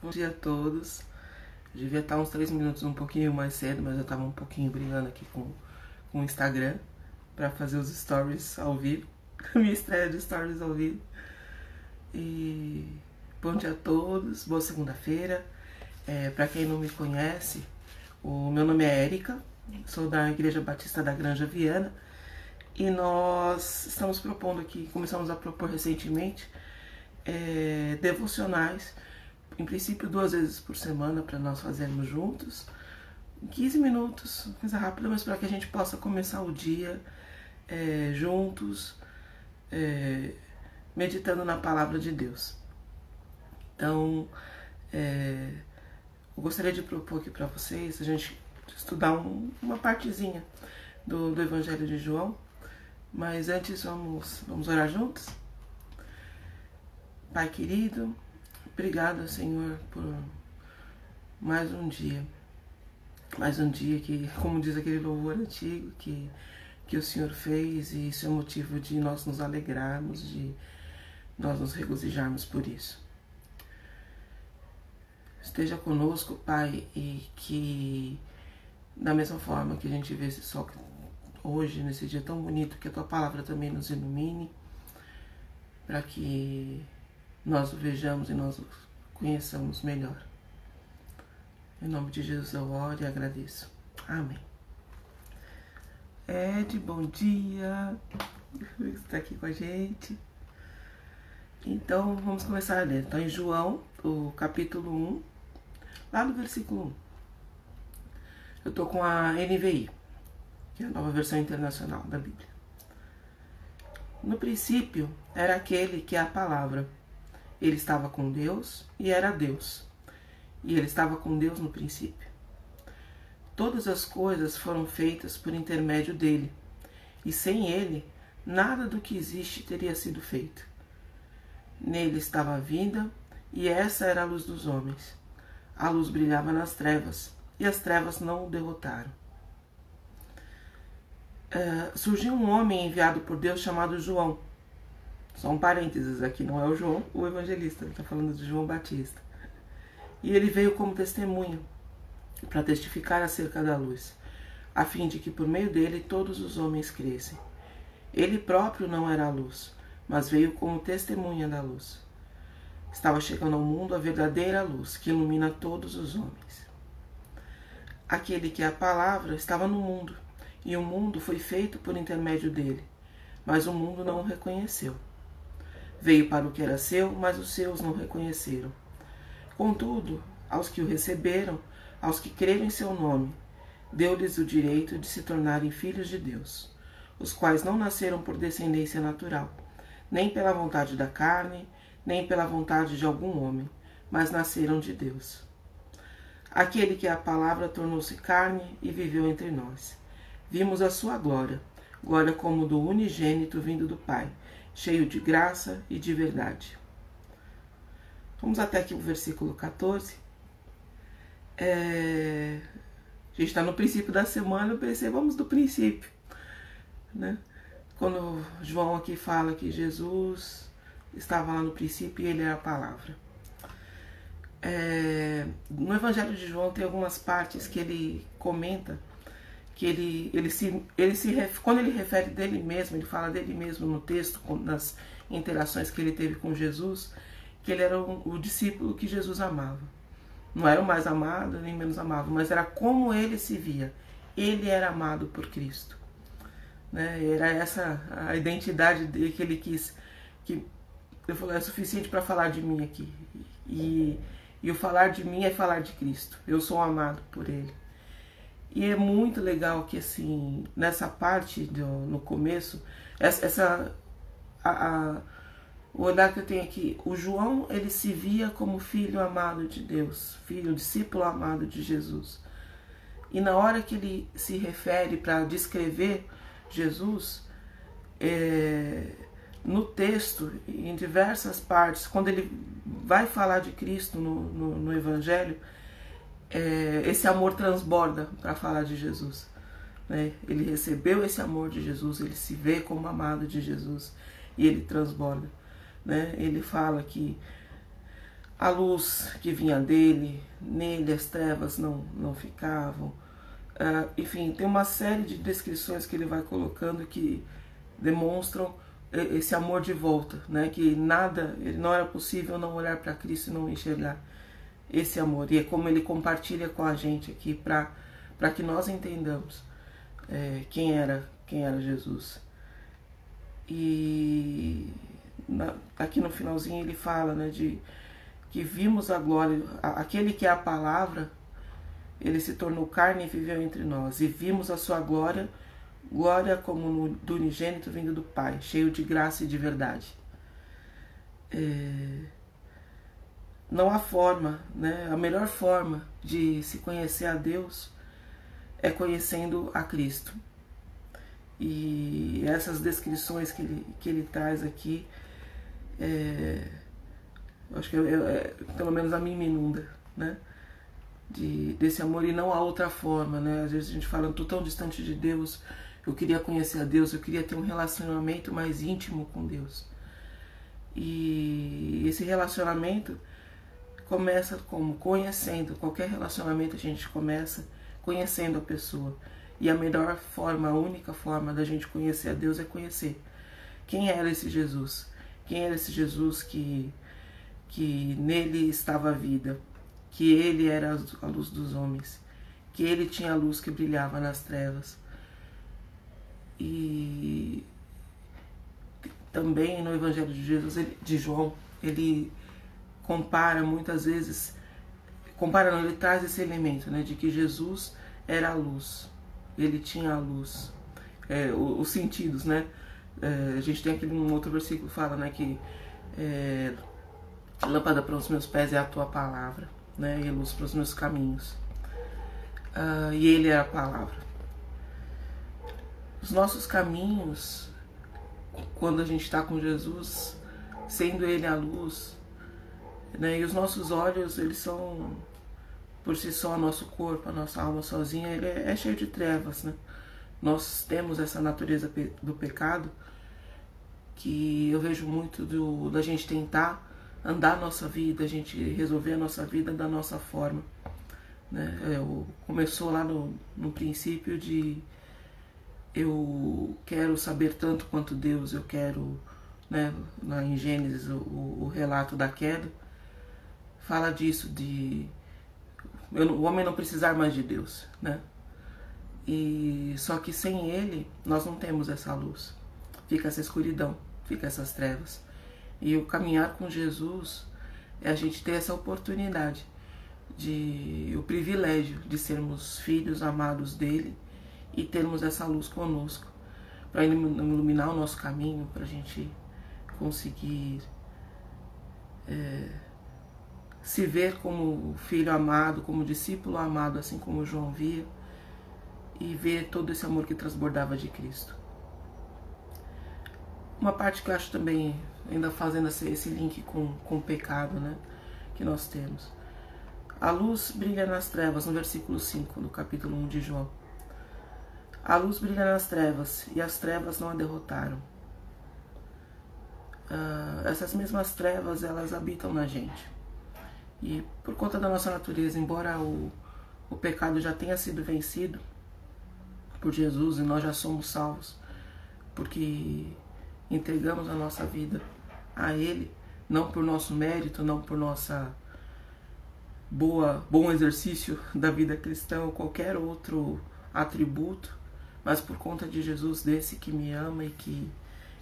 Bom dia, a todos. Devia estar uns 3 minutos um pouquinho mais cedo, mas eu estava um pouquinho brigando aqui com, com o Instagram para fazer os stories ao vivo. Minha estreia de stories ao vivo. E bom dia a todos, boa segunda-feira. É, para quem não me conhece, o meu nome é Érica, sou da Igreja Batista da Granja Viana e nós estamos propondo aqui, começamos a propor recentemente, é, devocionais, em princípio duas vezes por semana para nós fazermos juntos, 15 minutos, coisa rápida, mas para que a gente possa começar o dia é, juntos, é, meditando na palavra de Deus. Então, é, eu gostaria de propor aqui para vocês a gente estudar um, uma partezinha do, do Evangelho de João, mas antes vamos, vamos orar juntos? Pai querido, obrigado, Senhor, por mais um dia. Mais um dia que, como diz aquele louvor antigo, que, que o Senhor fez, e isso é motivo de nós nos alegrarmos, de nós nos regozijarmos por isso. Esteja conosco, Pai, e que da mesma forma que a gente vê esse sol hoje, nesse dia tão bonito, que a tua palavra também nos ilumine, para que nós o vejamos e nós o conheçamos melhor. Em nome de Jesus eu oro e agradeço. Amém. Ed, bom dia. Está aqui com a gente. Então vamos começar a ler. Então, em João, o capítulo 1, lá no versículo 1. Eu estou com a NVI que é a nova versão internacional da Bíblia. No princípio era aquele que é a palavra. Ele estava com Deus e era Deus. E ele estava com Deus no princípio. Todas as coisas foram feitas por intermédio dele, e sem ele, nada do que existe teria sido feito. Nele estava a vida, e essa era a luz dos homens. A luz brilhava nas trevas, e as trevas não o derrotaram. É, surgiu um homem enviado por Deus chamado João. Só um parênteses aqui, não é o João, o evangelista, ele está falando de João Batista. E ele veio como testemunho para testificar acerca da luz, a fim de que por meio dele todos os homens crescem. Ele próprio não era a luz, mas veio como testemunha da luz. Estava chegando ao mundo a verdadeira luz que ilumina todos os homens. Aquele que é a palavra estava no mundo e o mundo foi feito por intermédio dele, mas o mundo não o reconheceu. Veio para o que era seu, mas os seus não reconheceram. Contudo, aos que o receberam, aos que creram em seu nome, deu-lhes o direito de se tornarem filhos de Deus, os quais não nasceram por descendência natural, nem pela vontade da carne, nem pela vontade de algum homem, mas nasceram de Deus. Aquele que é a palavra tornou-se carne e viveu entre nós vimos a sua glória, glória como do unigênito vindo do Pai, cheio de graça e de verdade. Vamos até aqui o versículo 14. É... A gente está no princípio da semana, eu pensei, vamos do princípio. Né? Quando João aqui fala que Jesus estava lá no princípio e ele é a palavra. É... No Evangelho de João tem algumas partes que ele comenta que ele, ele se, ele se quando ele refere dele mesmo, ele fala dele mesmo no texto, nas interações que ele teve com Jesus, que ele era o, discípulo que Jesus amava. Não era o mais amado nem menos amado, mas era como ele se via. Ele era amado por Cristo. Né? Era essa a identidade dele que ele quis, que ele falou, é suficiente para falar de mim aqui. E, e o falar de mim é falar de Cristo. Eu sou amado por ele. E é muito legal que, assim, nessa parte, do, no começo, essa, essa a, a, o olhar que eu tenho aqui, o João, ele se via como filho amado de Deus, filho, discípulo amado de Jesus. E na hora que ele se refere para descrever Jesus, é, no texto, em diversas partes, quando ele vai falar de Cristo no, no, no Evangelho, é, esse amor transborda para falar de Jesus. Né? Ele recebeu esse amor de Jesus, ele se vê como amado de Jesus e ele transborda. Né? Ele fala que a luz que vinha dele, nele as trevas não, não ficavam. Uh, enfim, tem uma série de descrições que ele vai colocando que demonstram esse amor de volta, né? Que nada, não era possível não olhar para Cristo e não enxergar esse amor. E é como ele compartilha com a gente aqui para que nós entendamos é, quem era quem era Jesus. E na, aqui no finalzinho ele fala, né, de que vimos a glória, aquele que é a palavra, ele se tornou carne e viveu entre nós, e vimos a sua glória, glória como no, do unigênito vindo do Pai, cheio de graça e de verdade. É, não há forma, né? A melhor forma de se conhecer a Deus é conhecendo a Cristo. E essas descrições que ele, que ele traz aqui, é, acho que é, é, pelo menos a mim me inunda, né? De, desse amor e não há outra forma, né? Às vezes a gente fala, estou tão distante de Deus, eu queria conhecer a Deus, eu queria ter um relacionamento mais íntimo com Deus. E esse relacionamento começa como conhecendo, qualquer relacionamento a gente começa conhecendo a pessoa. E a melhor forma, a única forma da gente conhecer a Deus é conhecer quem era esse Jesus. Quem era esse Jesus que que nele estava a vida, que ele era a luz dos homens, que ele tinha a luz que brilhava nas trevas. E também no Evangelho de Jesus, de João, ele compara muitas vezes, compara não, ele traz esse elemento, né, de que Jesus era a luz, ele tinha a luz, é, os, os, sentidos, né, é, a gente tem aqui um outro versículo que fala, né, que é, lâmpada para os meus pés é a tua palavra, né, e luz para os meus caminhos, uh, e ele é a palavra. Os nossos caminhos, quando a gente está com Jesus, sendo Ele a luz, né? E os nossos olhos, eles são por si só, nosso corpo, a nossa alma sozinha, ele é, é cheio de trevas, né? Nós temos essa natureza do pecado que eu vejo muito do, da gente tentar andar a nossa vida, a gente resolver a nossa vida da nossa forma. Né? Eu, começou lá no, no princípio de eu quero saber tanto quanto Deus, eu quero, né, em Gênesis, o, o relato da queda, fala disso, de eu, o homem não precisar mais de Deus, né? E só que sem ele nós não temos essa luz. Fica essa escuridão, fica essas trevas. E o caminhar com Jesus é a gente ter essa oportunidade de o privilégio de sermos filhos amados dele e termos essa luz conosco para iluminar o nosso caminho, para a gente conseguir é, se ver como filho amado, como discípulo amado, assim como João via, e ver todo esse amor que transbordava de Cristo. Uma parte que eu acho também, ainda fazendo esse link com, com o pecado né, que nós temos. A luz brilha nas trevas, no versículo 5, no capítulo 1 de João. A luz brilha nas trevas, e as trevas não a derrotaram. Uh, essas mesmas trevas, elas habitam na gente. E por conta da nossa natureza, embora o, o pecado já tenha sido vencido por Jesus e nós já somos salvos, porque entregamos a nossa vida a Ele, não por nosso mérito, não por nossa boa bom exercício da vida cristã ou qualquer outro atributo, mas por conta de Jesus desse que me ama e que,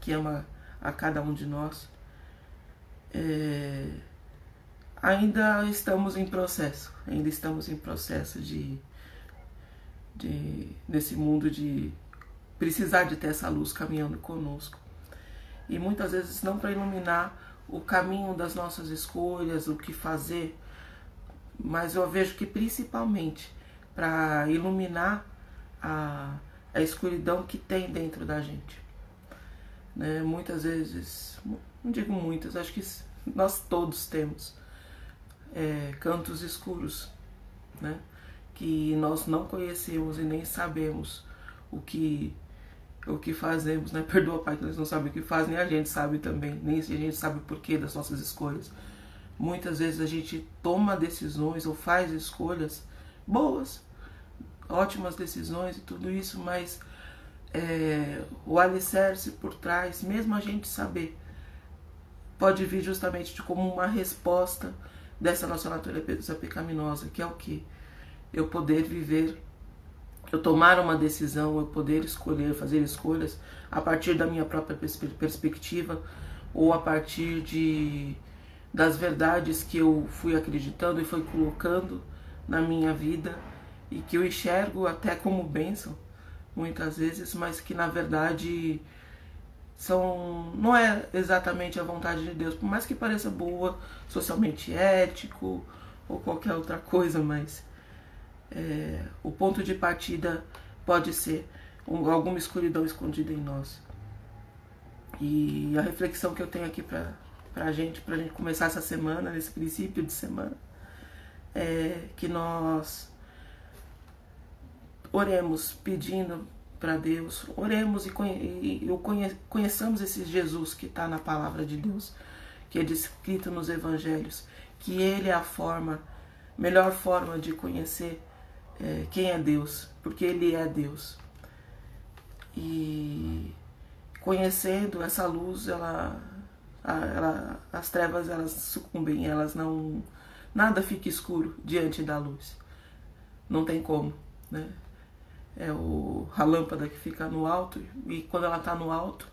que ama a cada um de nós. É, ainda estamos em processo, ainda estamos em processo de, de desse mundo de precisar de ter essa luz caminhando conosco. E muitas vezes não para iluminar o caminho das nossas escolhas, o que fazer, mas eu vejo que principalmente para iluminar a, a escuridão que tem dentro da gente. Né? Muitas vezes, não digo muitas, acho que nós todos temos é, cantos escuros, né? que nós não conhecemos e nem sabemos o que o que fazemos, né? Perdoa, Pai, que eles não sabem o que fazem, nem a gente sabe também, nem a gente sabe o porquê das nossas escolhas. Muitas vezes a gente toma decisões ou faz escolhas boas, ótimas decisões e tudo isso, mas é, o alicerce por trás, mesmo a gente saber, pode vir justamente de como uma resposta dessa nossa natureza pecaminosa, que é o que? Eu poder viver, eu tomar uma decisão, eu poder escolher, fazer escolhas a partir da minha própria perspectiva ou a partir de das verdades que eu fui acreditando e fui colocando na minha vida e que eu enxergo até como bênção muitas vezes, mas que na verdade são não é exatamente a vontade de Deus, por mais que pareça boa, socialmente ético ou qualquer outra coisa, mas é, o ponto de partida pode ser um, alguma escuridão escondida em nós. E a reflexão que eu tenho aqui para a gente, para a gente começar essa semana, nesse princípio de semana, é que nós oremos pedindo para Deus, oremos e, conhe, e conhe, conheçamos esse Jesus que está na palavra de Deus, que é descrito nos evangelhos, que Ele é a forma, melhor forma de conhecer é, quem é Deus, porque Ele é Deus. E conhecendo essa luz, ela, ela, as trevas elas sucumbem, elas não nada fica escuro diante da luz. Não tem como, né? É o, a lâmpada que fica no alto e quando ela está no alto,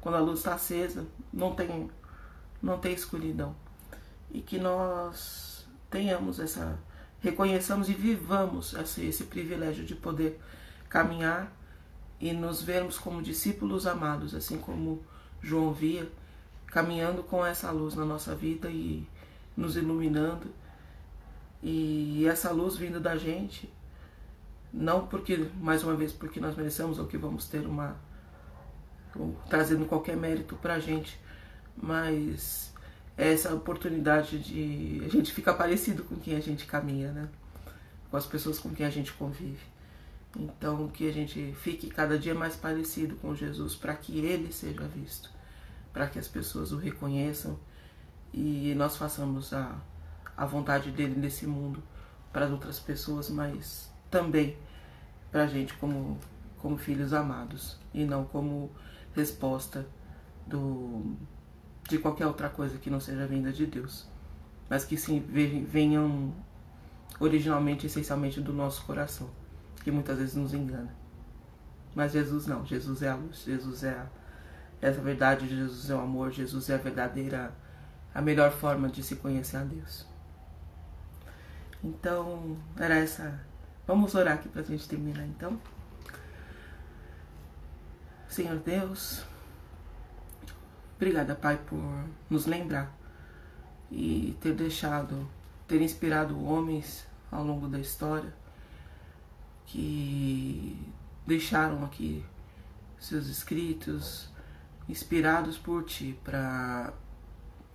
quando a luz está acesa, não tem não tem escuridão. E que nós tenhamos essa reconheçamos e vivamos esse, esse privilégio de poder caminhar e nos vermos como discípulos amados, assim como João via, caminhando com essa luz na nossa vida e nos iluminando. E essa luz vindo da gente, não porque, mais uma vez, porque nós merecemos ou que vamos ter uma. trazendo qualquer mérito pra gente, mas é essa oportunidade de a gente ficar parecido com quem a gente caminha, né? Com as pessoas com quem a gente convive. Então, que a gente fique cada dia mais parecido com Jesus para que ele seja visto, para que as pessoas o reconheçam e nós façamos a, a vontade dele nesse mundo para as outras pessoas, mas também para a gente como, como filhos amados e não como resposta do, de qualquer outra coisa que não seja vinda de Deus, mas que sim venham originalmente, essencialmente do nosso coração que muitas vezes nos engana. Mas Jesus não, Jesus é a luz, Jesus é a, essa verdade, Jesus é o amor, Jesus é a verdadeira, a melhor forma de se conhecer a Deus. Então, era essa. Vamos orar aqui para a gente terminar então. Senhor Deus, obrigada, Pai, por nos lembrar e ter deixado, ter inspirado homens ao longo da história que deixaram aqui seus escritos inspirados por ti para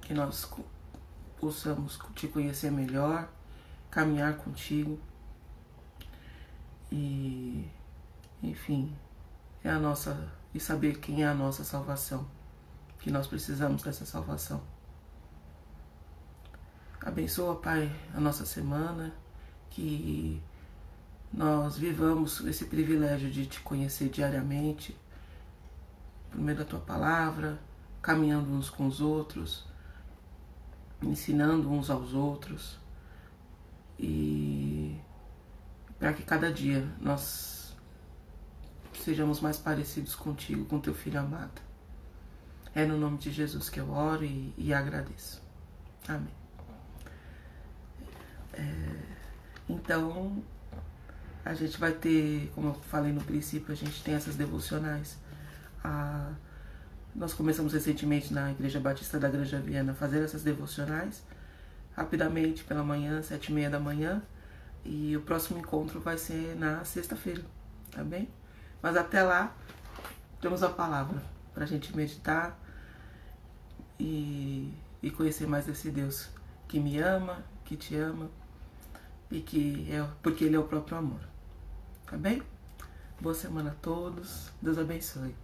que nós possamos te conhecer melhor, caminhar contigo e enfim, é a nossa e saber quem é a nossa salvação, que nós precisamos dessa salvação. Abençoa, Pai, a nossa semana, que nós vivamos esse privilégio de te conhecer diariamente, por meio da tua palavra, caminhando uns com os outros, ensinando uns aos outros e para que cada dia nós sejamos mais parecidos contigo, com teu filho amado. É no nome de Jesus que eu oro e, e agradeço. Amém. É, então, a gente vai ter, como eu falei no princípio, a gente tem essas devocionais. Nós começamos recentemente na Igreja Batista da Granja Viana a fazer essas devocionais, rapidamente pela manhã, sete e meia da manhã, e o próximo encontro vai ser na sexta-feira, tá bem? Mas até lá, temos a palavra para a gente meditar e, e conhecer mais desse Deus que me ama, que te ama e que é porque Ele é o próprio amor. Tá bem? Boa semana a todos. Deus abençoe.